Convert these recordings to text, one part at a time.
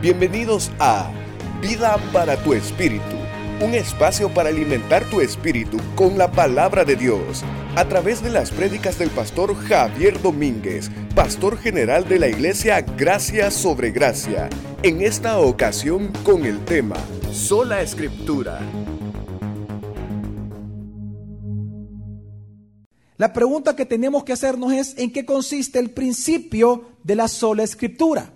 Bienvenidos a Vida para tu Espíritu, un espacio para alimentar tu espíritu con la palabra de Dios, a través de las prédicas del pastor Javier Domínguez, pastor general de la iglesia Gracia sobre Gracia, en esta ocasión con el tema Sola Escritura. La pregunta que tenemos que hacernos es en qué consiste el principio de la sola escritura.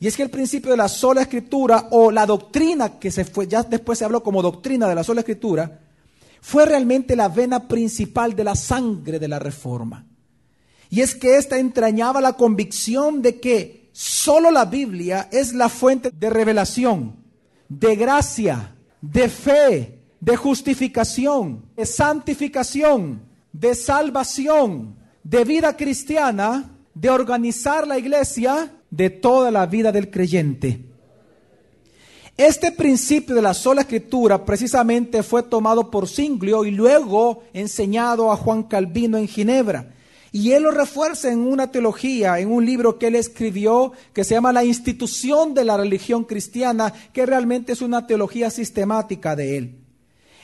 Y es que el principio de la sola escritura o la doctrina que se fue, ya después se habló como doctrina de la sola escritura, fue realmente la vena principal de la sangre de la reforma. Y es que ésta entrañaba la convicción de que solo la Biblia es la fuente de revelación, de gracia, de fe, de justificación, de santificación, de salvación, de vida cristiana, de organizar la iglesia, de toda la vida del creyente. Este principio de la sola escritura precisamente fue tomado por Singlio y luego enseñado a Juan Calvino en Ginebra. Y él lo refuerza en una teología, en un libro que él escribió que se llama La institución de la religión cristiana, que realmente es una teología sistemática de él.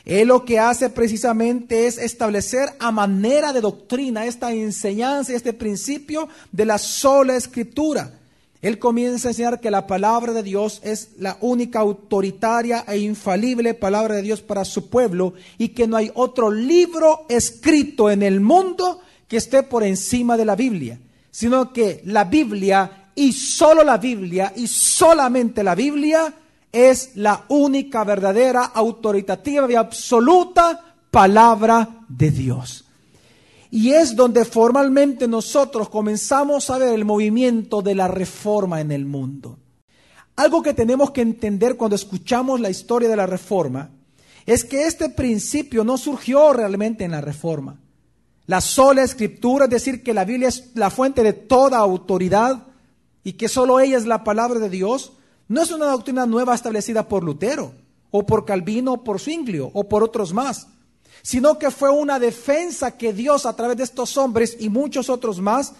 Él lo que hace precisamente es establecer a manera de doctrina esta enseñanza, este principio de la sola escritura. Él comienza a enseñar que la palabra de Dios es la única autoritaria e infalible palabra de Dios para su pueblo y que no hay otro libro escrito en el mundo que esté por encima de la Biblia, sino que la Biblia y solo la Biblia y solamente la Biblia es la única verdadera, autoritativa y absoluta palabra de Dios. Y es donde formalmente nosotros comenzamos a ver el movimiento de la reforma en el mundo. Algo que tenemos que entender cuando escuchamos la historia de la reforma es que este principio no surgió realmente en la reforma. La sola escritura, es decir, que la Biblia es la fuente de toda autoridad y que solo ella es la palabra de Dios, no es una doctrina nueva establecida por Lutero, o por Calvino, o por Zwinglio, o por otros más, sino que fue una defensa que Dios a través de estos hombres y muchos otros más,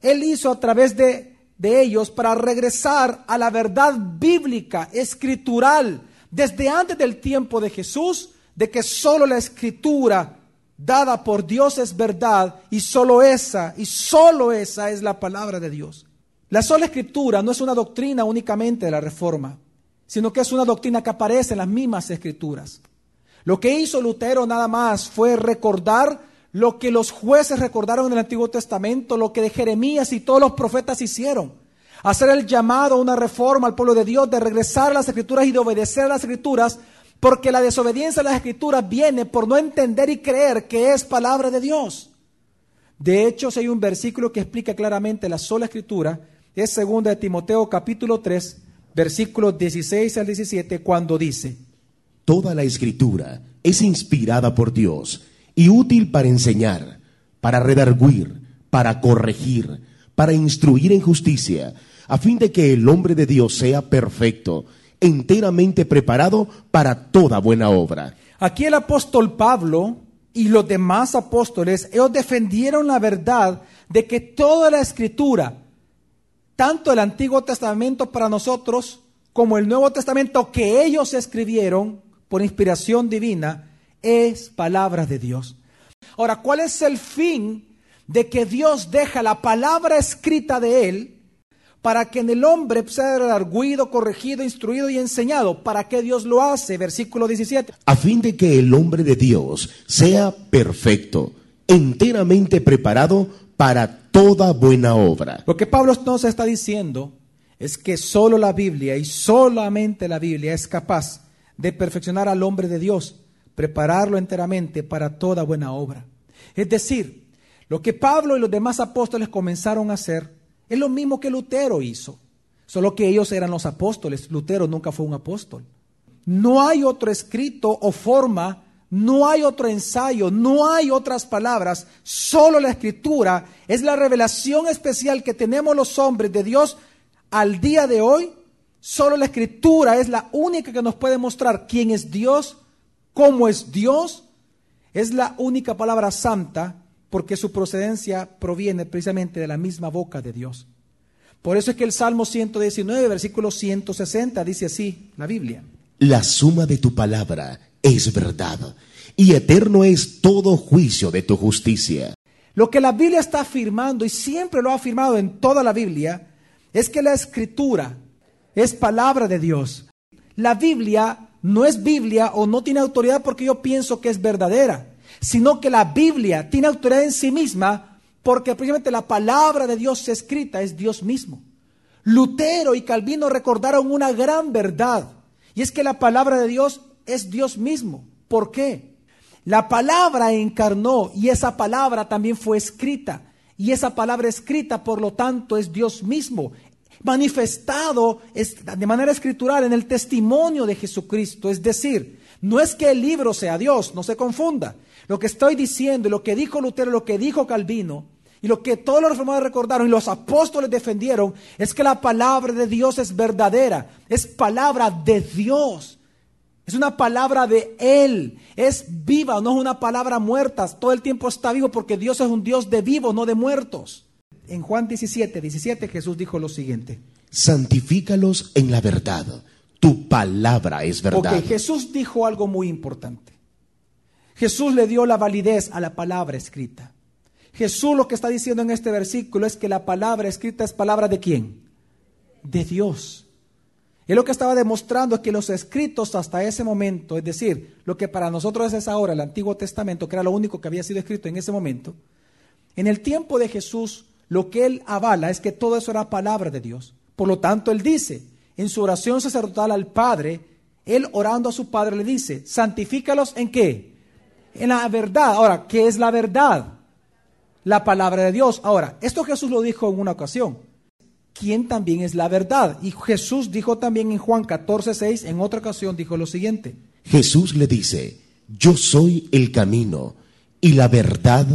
Él hizo a través de, de ellos para regresar a la verdad bíblica, escritural, desde antes del tiempo de Jesús, de que solo la escritura dada por Dios es verdad y solo esa, y solo esa es la palabra de Dios. La sola escritura no es una doctrina únicamente de la reforma, sino que es una doctrina que aparece en las mismas escrituras. Lo que hizo Lutero nada más fue recordar lo que los jueces recordaron en el Antiguo Testamento, lo que de Jeremías y todos los profetas hicieron. Hacer el llamado a una reforma al pueblo de Dios, de regresar a las escrituras y de obedecer a las escrituras, porque la desobediencia a las escrituras viene por no entender y creer que es palabra de Dios. De hecho, si hay un versículo que explica claramente la sola escritura, es segunda de Timoteo capítulo 3, versículos 16 al 17, cuando dice, Toda la escritura es inspirada por Dios y útil para enseñar, para redarguir, para corregir, para instruir en justicia, a fin de que el hombre de Dios sea perfecto, enteramente preparado para toda buena obra. Aquí el apóstol Pablo y los demás apóstoles, ellos defendieron la verdad de que toda la escritura, tanto el Antiguo Testamento para nosotros como el Nuevo Testamento que ellos escribieron por inspiración divina, es palabra de Dios. Ahora, ¿cuál es el fin de que Dios deja la palabra escrita de Él para que en el hombre sea arguido, corregido, instruido y enseñado? ¿Para qué Dios lo hace? Versículo 17. A fin de que el hombre de Dios sea perfecto, enteramente preparado para toda buena obra. Lo que Pablo nos está diciendo es que solo la Biblia y solamente la Biblia es capaz de perfeccionar al hombre de Dios, prepararlo enteramente para toda buena obra. Es decir, lo que Pablo y los demás apóstoles comenzaron a hacer es lo mismo que Lutero hizo, solo que ellos eran los apóstoles, Lutero nunca fue un apóstol. No hay otro escrito o forma no hay otro ensayo, no hay otras palabras, solo la escritura es la revelación especial que tenemos los hombres de Dios al día de hoy. Solo la escritura es la única que nos puede mostrar quién es Dios, cómo es Dios. Es la única palabra santa porque su procedencia proviene precisamente de la misma boca de Dios. Por eso es que el Salmo 119, versículo 160 dice así, la Biblia. La suma de tu palabra es verdad, y eterno es todo juicio de tu justicia. Lo que la Biblia está afirmando, y siempre lo ha afirmado en toda la Biblia, es que la escritura es palabra de Dios. La Biblia no es Biblia o no tiene autoridad porque yo pienso que es verdadera, sino que la Biblia tiene autoridad en sí misma porque precisamente la palabra de Dios escrita es Dios mismo. Lutero y Calvino recordaron una gran verdad, y es que la palabra de Dios es Dios mismo. ¿Por qué? La palabra encarnó y esa palabra también fue escrita. Y esa palabra escrita, por lo tanto, es Dios mismo, manifestado de manera escritural en el testimonio de Jesucristo. Es decir, no es que el libro sea Dios, no se confunda. Lo que estoy diciendo y lo que dijo Lutero, lo que dijo Calvino, y lo que todos los reformadores recordaron y los apóstoles defendieron, es que la palabra de Dios es verdadera, es palabra de Dios. Es una palabra de Él. Es viva, no es una palabra muerta. Todo el tiempo está vivo porque Dios es un Dios de vivos, no de muertos. En Juan 17, 17 Jesús dijo lo siguiente. Santifícalos en la verdad. Tu palabra es verdad. Ok, Jesús dijo algo muy importante. Jesús le dio la validez a la palabra escrita. Jesús lo que está diciendo en este versículo es que la palabra escrita es palabra de quién? De Dios. Y lo que estaba demostrando es que los escritos hasta ese momento, es decir, lo que para nosotros es ahora el Antiguo Testamento, que era lo único que había sido escrito en ese momento, en el tiempo de Jesús, lo que él avala es que todo eso era palabra de Dios. Por lo tanto, él dice, en su oración sacerdotal al Padre, él orando a su Padre le dice, santifícalos en qué? En la verdad. Ahora, ¿qué es la verdad? La palabra de Dios. Ahora, esto Jesús lo dijo en una ocasión. ¿quién también es la verdad? Y Jesús dijo también en Juan 14, 6, en otra ocasión dijo lo siguiente. Jesús le dice, yo soy el camino y la verdad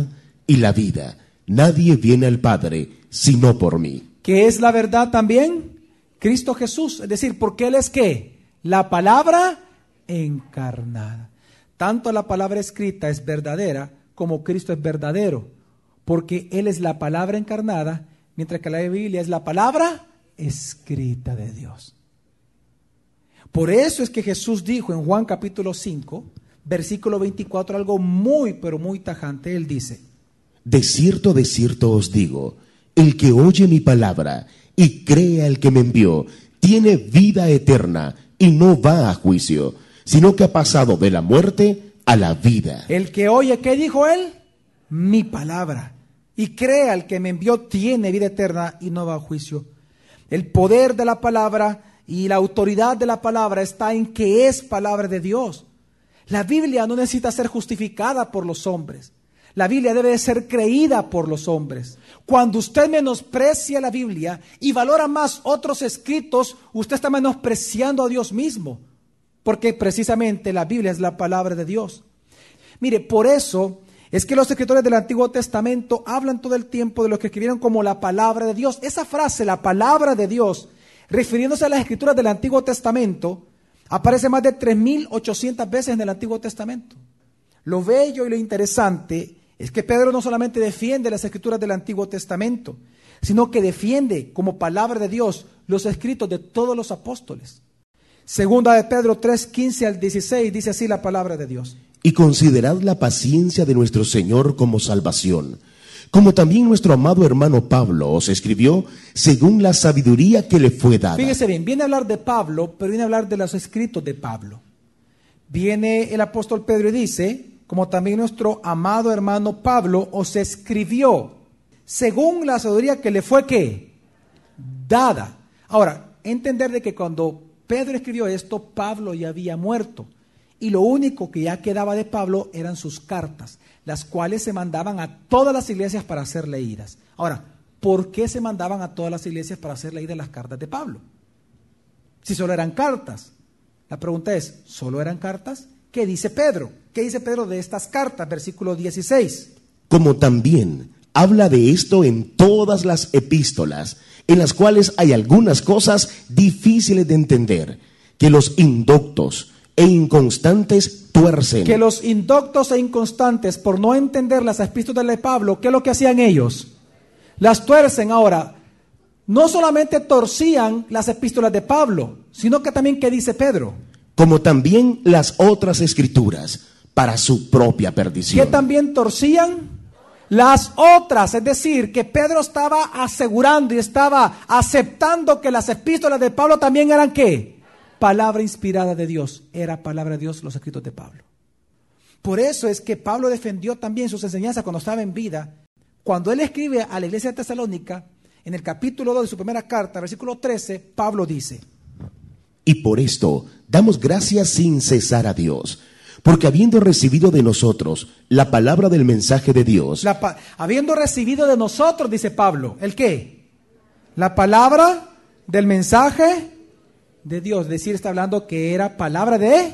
y la vida. Nadie viene al Padre sino por mí. ¿Qué es la verdad también? Cristo Jesús, es decir, porque Él es qué? La palabra encarnada. Tanto la palabra escrita es verdadera como Cristo es verdadero, porque Él es la palabra encarnada mientras que la Biblia es la palabra escrita de Dios. Por eso es que Jesús dijo en Juan capítulo 5, versículo 24, algo muy, pero muy tajante. Él dice, De cierto, de cierto os digo, el que oye mi palabra y cree al que me envió, tiene vida eterna y no va a juicio, sino que ha pasado de la muerte a la vida. El que oye, ¿qué dijo él? Mi palabra y cree al que me envió tiene vida eterna y no va a juicio. El poder de la palabra y la autoridad de la palabra está en que es palabra de Dios. La Biblia no necesita ser justificada por los hombres. La Biblia debe ser creída por los hombres. Cuando usted menosprecia la Biblia y valora más otros escritos, usted está menospreciando a Dios mismo, porque precisamente la Biblia es la palabra de Dios. Mire, por eso es que los escritores del Antiguo Testamento hablan todo el tiempo de lo que escribieron como la palabra de Dios. Esa frase, la palabra de Dios, refiriéndose a las escrituras del Antiguo Testamento, aparece más de 3.800 veces en el Antiguo Testamento. Lo bello y lo interesante es que Pedro no solamente defiende las escrituras del Antiguo Testamento, sino que defiende como palabra de Dios los escritos de todos los apóstoles. Segunda de Pedro 3, 15 al 16 dice así la palabra de Dios y considerad la paciencia de nuestro Señor como salvación, como también nuestro amado hermano Pablo os escribió según la sabiduría que le fue dada. Fíjese bien, viene a hablar de Pablo, pero viene a hablar de los escritos de Pablo. Viene el apóstol Pedro y dice, como también nuestro amado hermano Pablo os escribió según la sabiduría que le fue? Dada. Ahora, entender de que cuando Pedro escribió esto, Pablo ya había muerto y lo único que ya quedaba de Pablo eran sus cartas, las cuales se mandaban a todas las iglesias para ser leídas. Ahora, ¿por qué se mandaban a todas las iglesias para ser leídas las cartas de Pablo? Si solo eran cartas. La pregunta es, ¿solo eran cartas? ¿Qué dice Pedro? ¿Qué dice Pedro de estas cartas? Versículo 16. Como también habla de esto en todas las epístolas, en las cuales hay algunas cosas difíciles de entender, que los indoctos, e inconstantes tuercen. Que los indoctos e inconstantes, por no entender las epístolas de Pablo, ¿qué es lo que hacían ellos? Las tuercen ahora. no solamente torcían las epístolas de Pablo, sino que también, ¿qué dice Pedro? como también las otras escrituras, para su propia Que perdición. también torcían las otras, es decir, que Pedro estaba asegurando y estaba aceptando que las epístolas de Pablo también eran qué? Palabra inspirada de Dios. Era palabra de Dios los escritos de Pablo. Por eso es que Pablo defendió también sus enseñanzas cuando estaba en vida. Cuando él escribe a la iglesia de Tesalónica, en el capítulo 2 de su primera carta, versículo 13, Pablo dice, Y por esto damos gracias sin cesar a Dios, porque habiendo recibido de nosotros la palabra del mensaje de Dios, La habiendo recibido de nosotros, dice Pablo, ¿el qué? La palabra del mensaje de Dios. Es decir, está hablando que era palabra de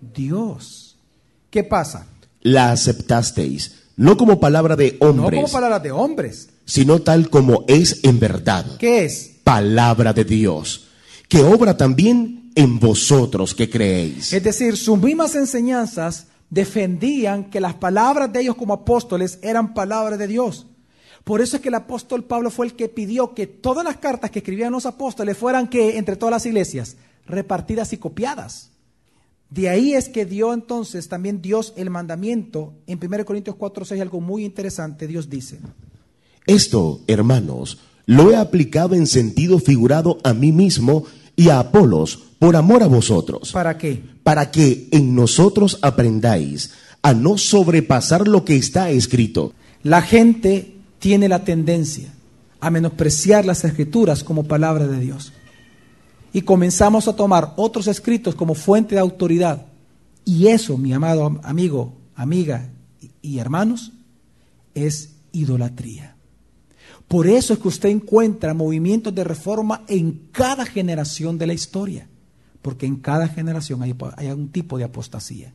Dios. ¿Qué pasa? la aceptasteis, no como palabra de No hombres, como palabra de hombres. sino tal como es en verdad, ¿Qué es? palabra de Dios, que obra también en vosotros que creéis. Es decir, sus mismas enseñanzas defendían que las palabras de ellos como apóstoles eran palabras de Dios. Por eso es que el apóstol Pablo fue el que pidió que todas las cartas que escribían los apóstoles fueran que entre todas las iglesias repartidas y copiadas. De ahí es que dio entonces también Dios el mandamiento en 1 Corintios 4, 6, algo muy interesante. Dios dice, Esto, hermanos, lo he aplicado en sentido figurado a mí mismo y a Apolos por amor a vosotros, ¿para qué? para que en nosotros aprendáis a no sobrepasar lo que está escrito, La gente tiene la tendencia a menospreciar las escrituras como palabra de Dios. Y comenzamos a tomar otros escritos como fuente de autoridad. Y eso, mi amado am- amigo, amiga y hermanos, es idolatría. Por eso es que usted encuentra movimientos de reforma en cada generación de la historia. Porque en cada generación hay, un tipo de apostasía.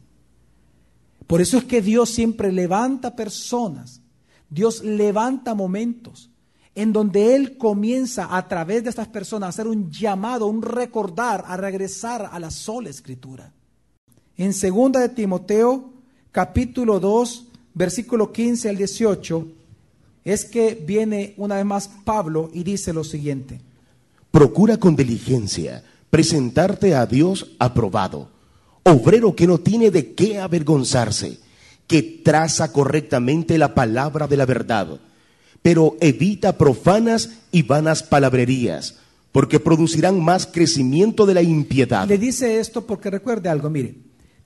Por eso es que Dios siempre levanta personas, Dios levanta momentos en donde Él comienza a través de estas personas a hacer un llamado, un recordar, a regresar a la sola escritura. En 2 de Timoteo, capítulo 2, versículo 15 al 18, es que viene una vez más Pablo y dice lo siguiente. procura con diligencia presentarte a Dios aprobado, obrero que no tiene de qué avergonzarse, que traza correctamente la palabra de la verdad, pero evita profanas y vanas palabrerías, porque producirán más crecimiento de la impiedad. Le dice esto porque recuerde algo, mire,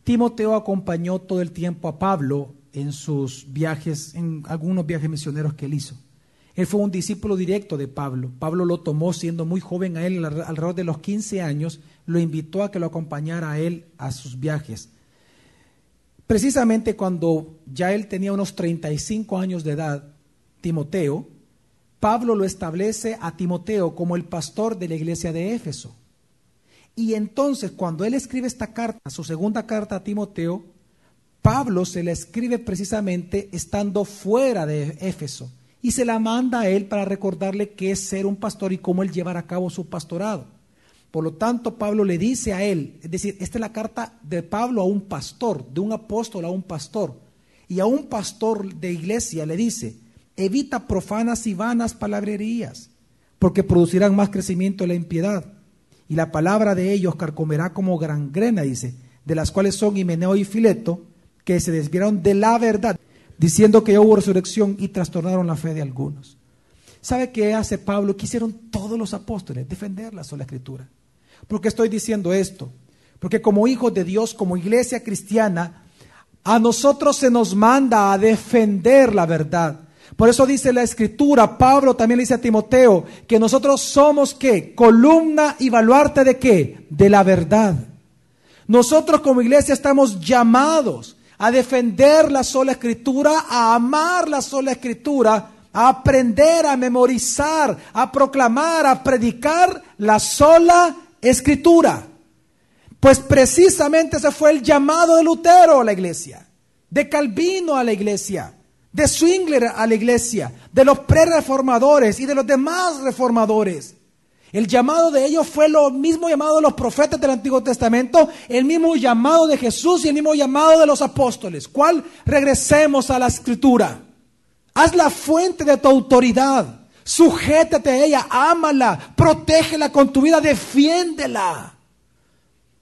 Timoteo acompañó todo el tiempo a Pablo en sus viajes, en algunos viajes misioneros que él hizo. Él fue un discípulo directo de Pablo. Pablo lo tomó siendo muy joven a él, al- alrededor de los 15 años, lo invitó a que lo acompañara a él a sus viajes. Precisamente cuando ya él tenía unos 35 años de edad, Timoteo, Pablo lo establece a Timoteo como el pastor de la iglesia de Éfeso. Y entonces cuando él escribe esta carta, su segunda carta a Timoteo, Pablo se la escribe precisamente estando fuera de Éfeso y se la manda a él para recordarle qué es ser un pastor y cómo él llevar a cabo su pastorado. Por lo tanto, Pablo le dice a él, es decir, esta es la carta de Pablo a un pastor, de un apóstol a un pastor. Y a un pastor de iglesia le dice, evita profanas y vanas palabrerías, porque producirán más crecimiento de la impiedad. Y la palabra de ellos carcomerá como gangrena, dice, de las cuales son Himeneo y Fileto, que se desviaron de la verdad, diciendo que ya hubo resurrección y trastornaron la fe de algunos. ¿Sabe qué hace Pablo? Que hicieron todos los apóstoles, defender la sola escritura. ¿Por qué estoy diciendo esto? Porque como hijos de Dios, como iglesia cristiana, a nosotros se nos manda a defender la verdad. Por eso dice la escritura, Pablo también le dice a Timoteo, que nosotros somos qué? Columna y baluarte de qué? De la verdad. Nosotros como iglesia estamos llamados a defender la sola escritura, a amar la sola escritura, a aprender, a memorizar, a proclamar, a predicar la sola escritura. Pues precisamente ese fue el llamado de Lutero a la iglesia, de Calvino a la iglesia, de Zwingler a la iglesia, de los pre-reformadores y de los demás reformadores. El llamado de ellos fue lo mismo llamado de los profetas del Antiguo Testamento, el mismo llamado de Jesús y el mismo llamado de los apóstoles. ¿Cuál? Regresemos a la escritura. Haz la fuente de tu autoridad. Sujétate a ella, ámala, protégela con tu vida, defiéndela.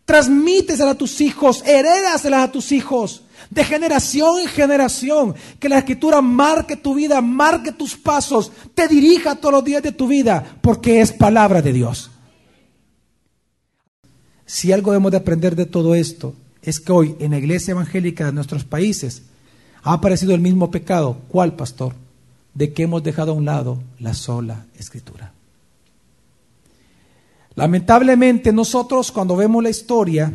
Transmítesela a tus hijos, herédasela a tus hijos, de generación en generación. Que la escritura marque tu vida, marque tus pasos, te dirija todos los días de tu vida, porque es palabra de Dios. Si algo debemos de aprender de todo esto, es que hoy en la iglesia evangélica de nuestros países ha aparecido el mismo pecado. ¿Cuál, pastor? De que hemos dejado a un lado la sola escritura. Lamentablemente nosotros cuando vemos la historia,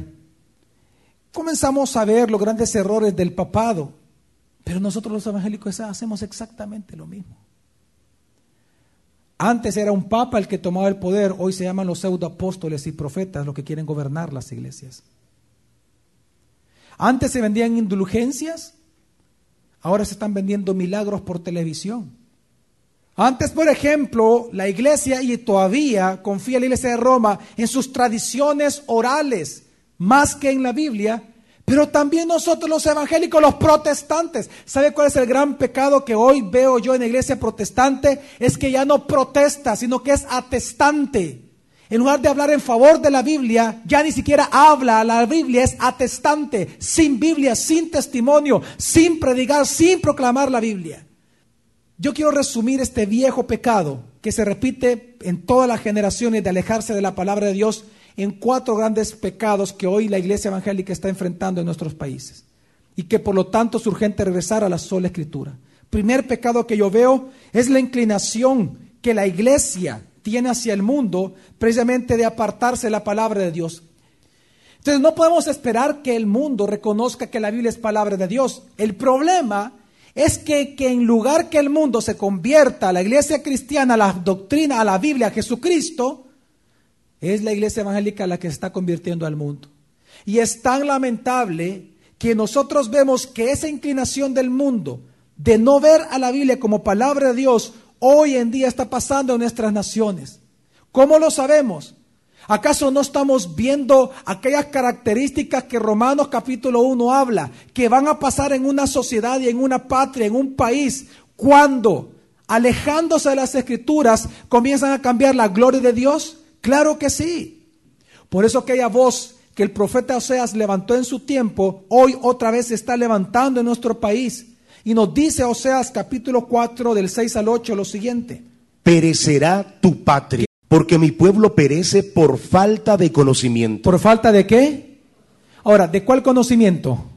comenzamos a ver los grandes errores del papado, pero nosotros los evangélicos hacemos exactamente lo mismo. Antes era un papa el que tomaba el poder, hoy se llaman los pseudoapóstoles y profetas los que quieren gobernar las iglesias. Antes se vendían indulgencias, ahora se están vendiendo milagros por televisión. Antes, por ejemplo, la iglesia y todavía confía la iglesia de Roma en sus tradiciones orales, más que en la Biblia, pero también nosotros los evangélicos, los protestantes, ¿sabe cuál es el gran pecado que hoy veo yo en la iglesia protestante? Es que ya no protesta, sino que es atestante. En lugar de hablar en favor de la Biblia, ya ni siquiera habla la Biblia, es atestante, sin Biblia, sin testimonio, sin predicar, sin proclamar la Biblia. Yo quiero resumir este viejo pecado que se repite en todas las generaciones de alejarse de la palabra de Dios en cuatro grandes pecados que hoy la iglesia evangélica está enfrentando en nuestros países y que por lo tanto es urgente regresar a la sola escritura. Primer pecado que yo veo es la inclinación que la iglesia tiene hacia el mundo precisamente de apartarse de la palabra de Dios. Entonces no podemos esperar que el mundo reconozca que la Biblia es palabra de Dios. El problema es que, que en lugar que el mundo se convierta a la iglesia cristiana, a la doctrina, a la Biblia, a Jesucristo, es la iglesia evangélica la que se está convirtiendo al mundo. Y es tan lamentable que nosotros vemos que esa inclinación del mundo de no ver a la Biblia como palabra de Dios hoy en día está pasando en nuestras naciones. ¿Cómo lo sabemos? ¿Acaso no estamos viendo aquellas características que Romanos capítulo 1 habla, que van a pasar en una sociedad y en una patria, en un país, cuando, alejándose de las escrituras, comienzan a cambiar la gloria de Dios? Claro que sí. Por eso aquella voz que el profeta Oseas levantó en su tiempo, hoy otra vez se está levantando en nuestro país. Y nos dice Oseas capítulo 4 del 6 al 8 lo siguiente. Perecerá tu patria, porque mi pueblo perece por falta de conocimiento. ¿Por falta de qué? Ahora, ¿de cuál conocimiento?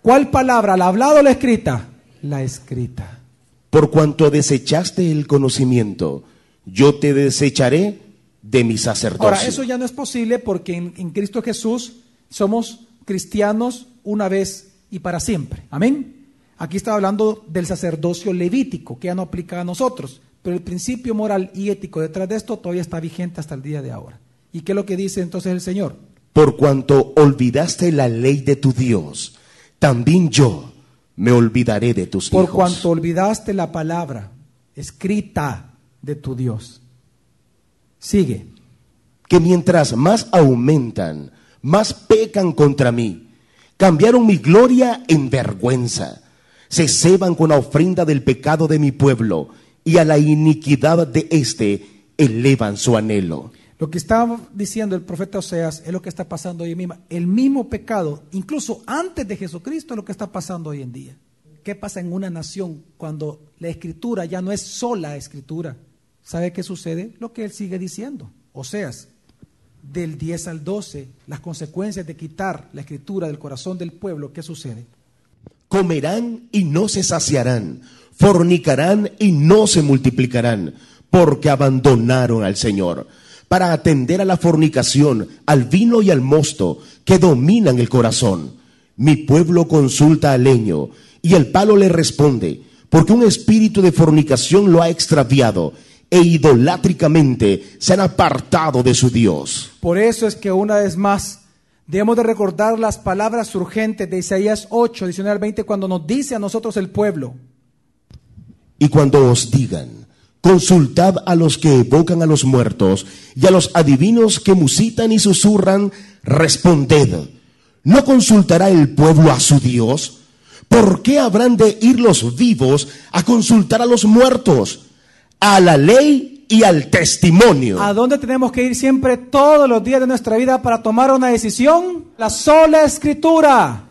¿Cuál palabra? ¿La hablada o la escrita? La escrita. Por cuanto desechaste el conocimiento, yo te desecharé de mi sacerdocio. Ahora, eso ya no es posible porque en, en Cristo Jesús somos cristianos una vez y para siempre. Amén. Aquí está hablando del sacerdocio levítico, que ya no aplica a nosotros, pero el principio moral y ético detrás de esto todavía está vigente hasta el día de ahora. ¿Y qué es lo que dice entonces el Señor? Por cuanto olvidaste la ley de tu Dios, también yo me olvidaré de tus Por hijos. cuanto olvidaste la palabra escrita de tu Dios. Sigue. que mientras más aumentan, más pecan contra mí. Cambiaron mi gloria en vergüenza. Se ceban con la ofrenda del pecado de mi pueblo y a la iniquidad de éste elevan su anhelo. Lo que estaba diciendo el profeta Oseas es lo que está pasando hoy mismo. El mismo pecado, incluso antes de Jesucristo, es lo que está pasando hoy en día. ¿Qué pasa en una nación cuando la escritura ya no es sola escritura? ¿Sabe qué sucede? Lo que él sigue diciendo. Oseas, del 10 al 12, las consecuencias de quitar la escritura del corazón del pueblo, ¿qué sucede? Comerán y no se saciarán, fornicarán y no se multiplicarán, porque abandonaron al Señor para atender a la fornicación, al vino y al mosto que dominan el corazón. Mi pueblo consulta al leño y el palo le responde, porque un espíritu de fornicación lo ha extraviado e idolátricamente se han apartado de su Dios. Por eso es que una vez más debemos de recordar las palabras urgentes de Isaías 8, 19 al 20, cuando nos dice a nosotros el pueblo, Y cuando os digan, consultad a los que evocan a los muertos y a los adivinos que musitan y susurran, responded, ¿no consultará el pueblo a su Dios? ¿Por qué habrán de ir los vivos a consultar a los muertos? a la ley y al testimonio. ¿A dónde tenemos que ir siempre todos los días de nuestra vida para tomar una decisión? La sola escritura.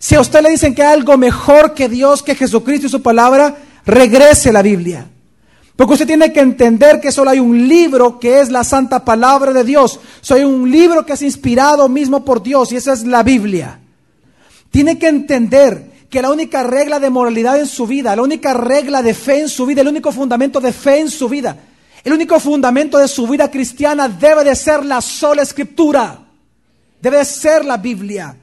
Si a usted le dicen que hay algo mejor que Dios, que Jesucristo y su palabra, regrese a la Biblia. Porque usted tiene que entender que solo hay un libro que es la santa palabra de Dios. Soy un libro que es inspirado mismo por Dios y esa es la Biblia. Tiene que entender que la única regla de moralidad en su vida, la única regla de fe en su vida, el único fundamento de fe en su vida, el único fundamento de su vida cristiana debe de ser la sola escritura. Debe de ser la Biblia.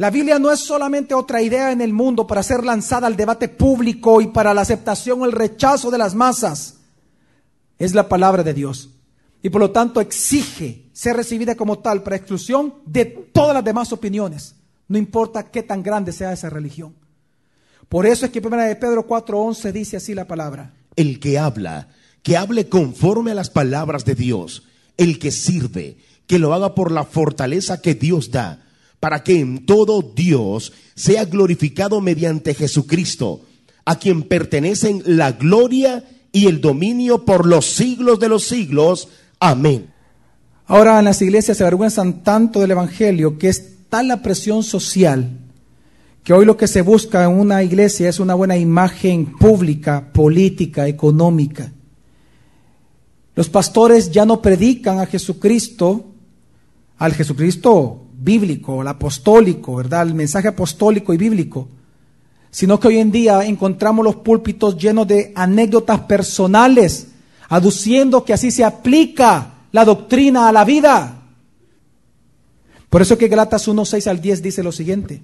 La Biblia no es solamente otra idea en el mundo para ser lanzada al debate público y para la aceptación o el rechazo de las masas. Es la palabra de Dios. Y por lo tanto exige ser recibida como tal para exclusión de todas las demás opiniones. No importa qué tan grande sea esa religión. Por eso es que 1 de Pedro 4:11 dice así la palabra. El que habla, que hable conforme a las palabras de Dios. El que sirve, que lo haga por la fortaleza que Dios da, para que en todo Dios sea glorificado mediante Jesucristo, a quien pertenecen la gloria y el dominio por los siglos de los siglos. Amén. Ahora en las iglesias se avergüenzan tanto del Evangelio que es tal la presión social que hoy lo que se busca en una iglesia es una buena imagen pública, política, económica. Los pastores ya no predican a Jesucristo, al Jesucristo bíblico, el apostólico, ¿verdad? El mensaje apostólico y bíblico, sino que hoy en día encontramos los púlpitos llenos de anécdotas personales, aduciendo que así se aplica la doctrina a la vida. Por eso que Galatas 1, 6 al 10 dice lo siguiente.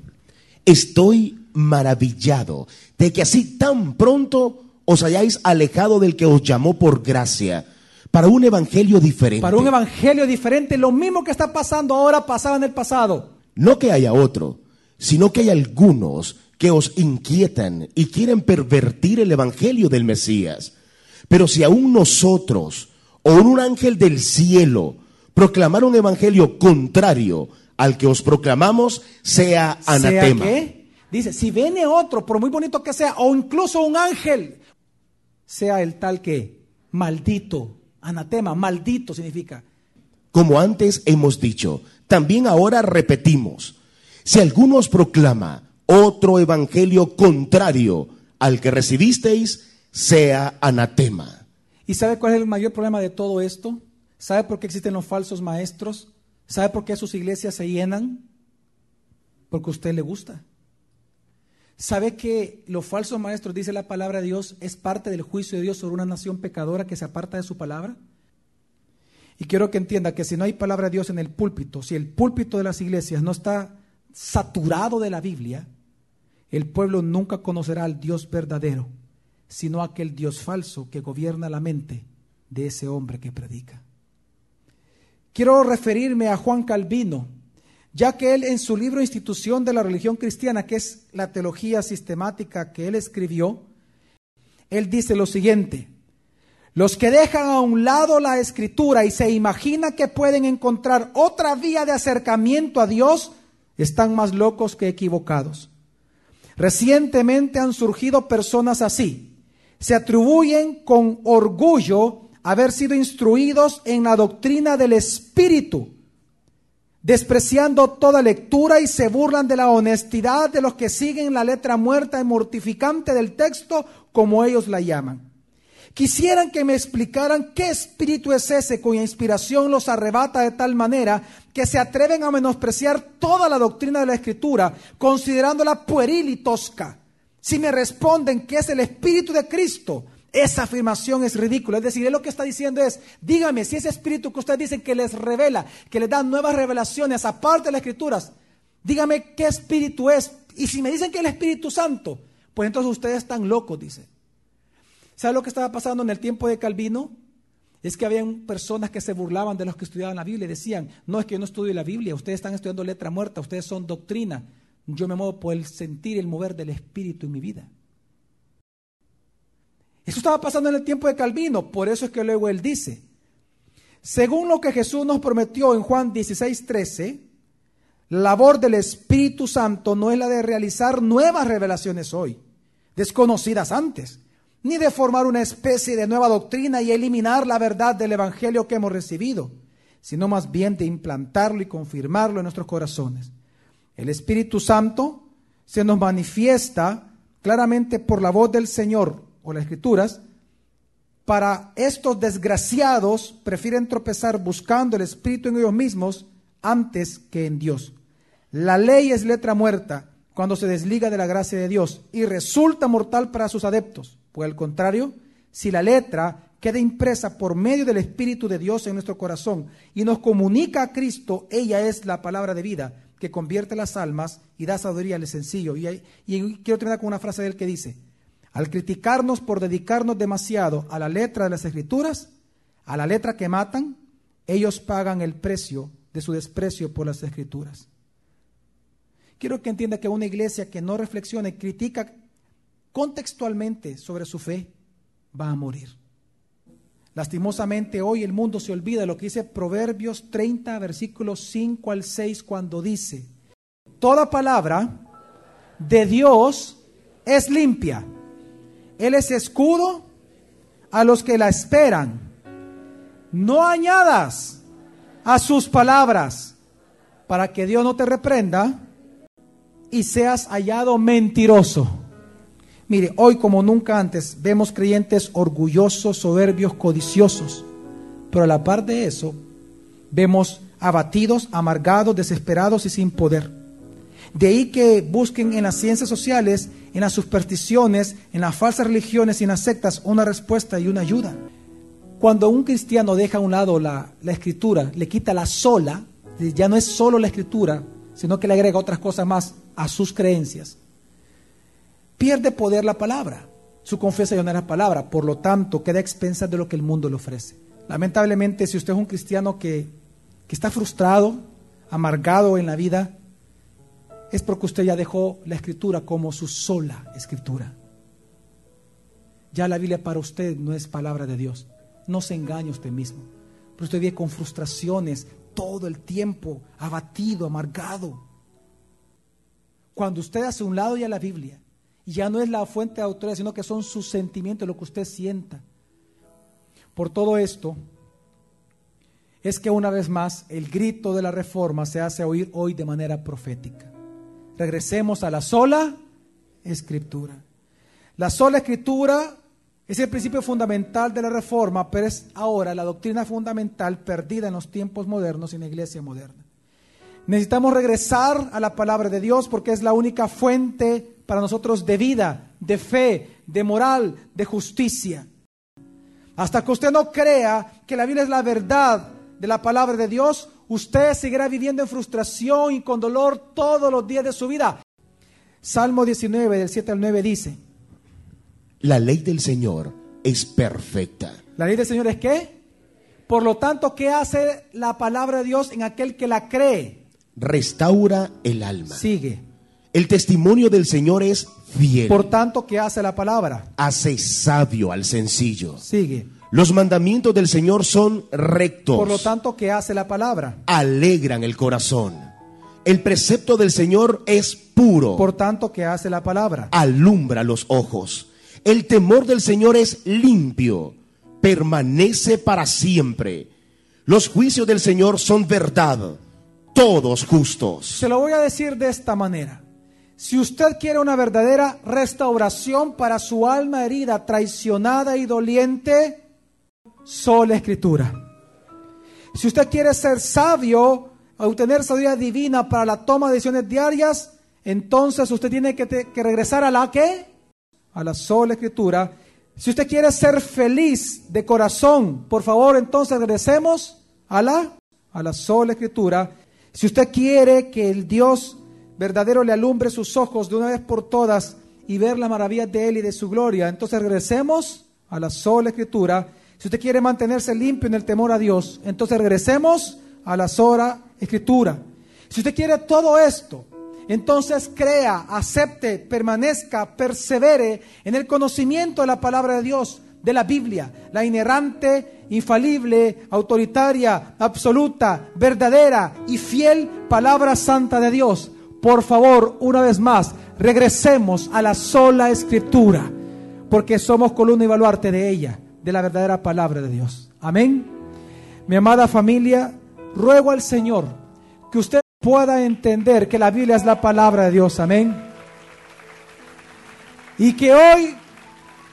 Estoy maravillado de que así tan pronto os hayáis alejado del que os llamó por gracia para un evangelio diferente. Para un evangelio diferente, lo mismo que está pasando ahora pasaba en el pasado. No que haya otro, sino que hay algunos que os inquietan y quieren pervertir el evangelio del Mesías. Pero si aún nosotros o un ángel del cielo proclamar un evangelio contrario al que os proclamamos, sea anatema. ¿Sea qué? Dice, si viene otro, por muy bonito que sea, o incluso un ángel, sea el tal que maldito, anatema, maldito significa. Como antes hemos dicho, también ahora repetimos, si alguno os proclama otro evangelio contrario al que recibisteis, sea anatema. ¿Y sabe cuál es el mayor problema de todo esto? ¿Sabe por qué existen los falsos maestros? ¿Sabe por qué sus iglesias se llenan? Porque a usted le gusta. ¿Sabe que los falsos maestros, dice la palabra de Dios, es parte del juicio de Dios sobre una nación pecadora que se aparta de su palabra? Y quiero que entienda que si no hay palabra de Dios en el púlpito, si el púlpito de las iglesias no está saturado de la Biblia, el pueblo nunca conocerá al Dios verdadero, sino aquel Dios falso que gobierna la mente de ese hombre que predica. Quiero referirme a Juan Calvino, ya que él en su libro Institución de la Religión Cristiana, que es la teología sistemática que él escribió, él dice lo siguiente, los que dejan a un lado la escritura y se imaginan que pueden encontrar otra vía de acercamiento a Dios, están más locos que equivocados. Recientemente han surgido personas así. Se atribuyen con orgullo haber sido instruidos en la doctrina del Espíritu, despreciando toda lectura y se burlan de la honestidad de los que siguen la letra muerta y mortificante del texto, como ellos la llaman. Quisieran que me explicaran qué espíritu es ese cuya inspiración los arrebata de tal manera que se atreven a menospreciar toda la doctrina de la Escritura, considerándola pueril y tosca. Si me responden que es el Espíritu de Cristo, esa afirmación es ridícula. Es decir, él lo que está diciendo es, dígame si ese espíritu que ustedes dicen que les revela, que les da nuevas revelaciones aparte de las escrituras, dígame qué espíritu es. Y si me dicen que es el Espíritu Santo, pues entonces ustedes están locos, dice. ¿Sabe lo que estaba pasando en el tiempo de Calvino? Es que habían personas que se burlaban de los que estudiaban la Biblia y decían, no es que yo no estudio la Biblia, ustedes están estudiando letra muerta, ustedes son doctrina. Yo me muevo por el sentir el mover del Espíritu en mi vida. Eso estaba pasando en el tiempo de Calvino, por eso es que luego él dice, según lo que Jesús nos prometió en Juan 16, 13, la labor del Espíritu Santo no es la de realizar nuevas revelaciones hoy, desconocidas antes. ni de formar una especie de nueva doctrina y eliminar la verdad del Evangelio que hemos recibido, sino más bien de implantarlo y confirmarlo en nuestros corazones. El Espíritu Santo se nos manifiesta claramente por la voz del Señor o las Escrituras. Para estos desgraciados prefieren tropezar buscando el Espíritu en ellos mismos antes que en Dios. La ley es letra muerta cuando se desliga de la gracia de Dios y resulta mortal para sus adeptos. Por el contrario, si la letra queda impresa por medio del Espíritu de Dios en nuestro corazón y nos comunica a Cristo, ella es la palabra de vida que convierte las almas y da sabiduría al sencillo. Y, y quiero terminar con una frase de él que dice, al criticarnos por dedicarnos demasiado a la letra de las escrituras, a la letra que matan, ellos pagan el precio de su desprecio por las escrituras. Quiero que entienda que una iglesia que no reflexiona y critica contextualmente sobre su fe, va a morir. Lastimosamente hoy el mundo se olvida de lo que dice Proverbios 30, versículos 5 al 6, cuando dice, toda palabra de Dios es limpia. Él es escudo a los que la esperan. No añadas a sus palabras para que Dios no te reprenda y seas hallado mentiroso. Mire, hoy como nunca antes vemos creyentes orgullosos, soberbios, codiciosos, pero a la par de eso vemos abatidos, amargados, desesperados y sin poder. De ahí que busquen en las ciencias sociales, en las supersticiones, en las falsas religiones y en las sectas una respuesta y una ayuda. Cuando un cristiano deja a un lado la, la escritura, le quita la sola, ya no es solo la escritura, sino que le agrega otras cosas más a sus creencias pierde poder la palabra. Su confianza ya no es la palabra, por lo tanto queda a expensas de lo que el mundo le ofrece. Lamentablemente, si usted es un cristiano que, que está frustrado, amargado en la vida, es porque usted ya dejó la escritura como su sola escritura. Ya la Biblia para usted no es palabra de Dios. No se engañe usted mismo. Pero usted vive con frustraciones todo el tiempo, abatido, amargado. Cuando usted hace un lado ya la Biblia ya no es la fuente de autoridad, sino que son sus sentimientos, lo que usted sienta. Por todo esto, es que una vez más el grito de la reforma se hace oír hoy de manera profética. Regresemos a la sola escritura. La sola escritura es el principio fundamental de la reforma, pero es ahora la doctrina fundamental perdida en los tiempos modernos y en la iglesia moderna. Necesitamos regresar a la palabra de Dios porque es la única fuente para nosotros de vida, de fe, de moral, de justicia. Hasta que usted no crea que la Biblia es la verdad de la palabra de Dios, usted seguirá viviendo en frustración y con dolor todos los días de su vida. Salmo 19, del 7 al 9 dice, La ley del Señor es perfecta. ¿La ley del Señor es qué? Por lo tanto, ¿qué hace la palabra de Dios en aquel que la cree? Restaura el alma. Sigue. El testimonio del Señor es fiel. Por tanto, ¿qué hace la palabra? Hace sabio al sencillo. Sigue. Los mandamientos del Señor son rectos. Por lo tanto, ¿qué hace la palabra? Alegran el corazón. El precepto del Señor es puro. Por tanto, ¿qué hace la palabra? Alumbra los ojos. El temor del Señor es limpio. Permanece para siempre. Los juicios del Señor son verdad. Todos justos. Se lo voy a decir de esta manera. Si usted quiere una verdadera restauración para su alma herida, traicionada y doliente, sola escritura. Si usted quiere ser sabio, obtener sabiduría divina para la toma de decisiones diarias, entonces usted tiene que, que regresar a la qué? A la sola escritura. Si usted quiere ser feliz de corazón, por favor, entonces regresemos a la, a la sola escritura. Si usted quiere que el Dios verdadero le alumbre sus ojos de una vez por todas y ver la maravilla de Él y de su gloria. Entonces regresemos a la sola escritura. Si usted quiere mantenerse limpio en el temor a Dios, entonces regresemos a la sola escritura. Si usted quiere todo esto, entonces crea, acepte, permanezca, persevere en el conocimiento de la palabra de Dios, de la Biblia, la inerrante, infalible, autoritaria, absoluta, verdadera y fiel palabra santa de Dios. Por favor, una vez más, regresemos a la sola escritura. porque somos columna y baluarte de ella, de la verdadera palabra de Dios. Amén. Mi amada familia, ruego al Señor que usted pueda entender que la Biblia es la palabra de Dios. Amén. Y que hoy,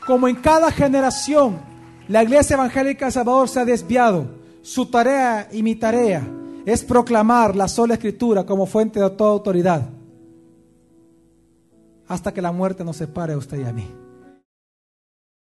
como en cada generación, la iglesia evangélica de Salvador se ha desviado. Su tarea y mi tarea es proclamar la sola escritura como fuente de toda autoridad hasta que la muerte nos separe a usted y a mí.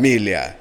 familia.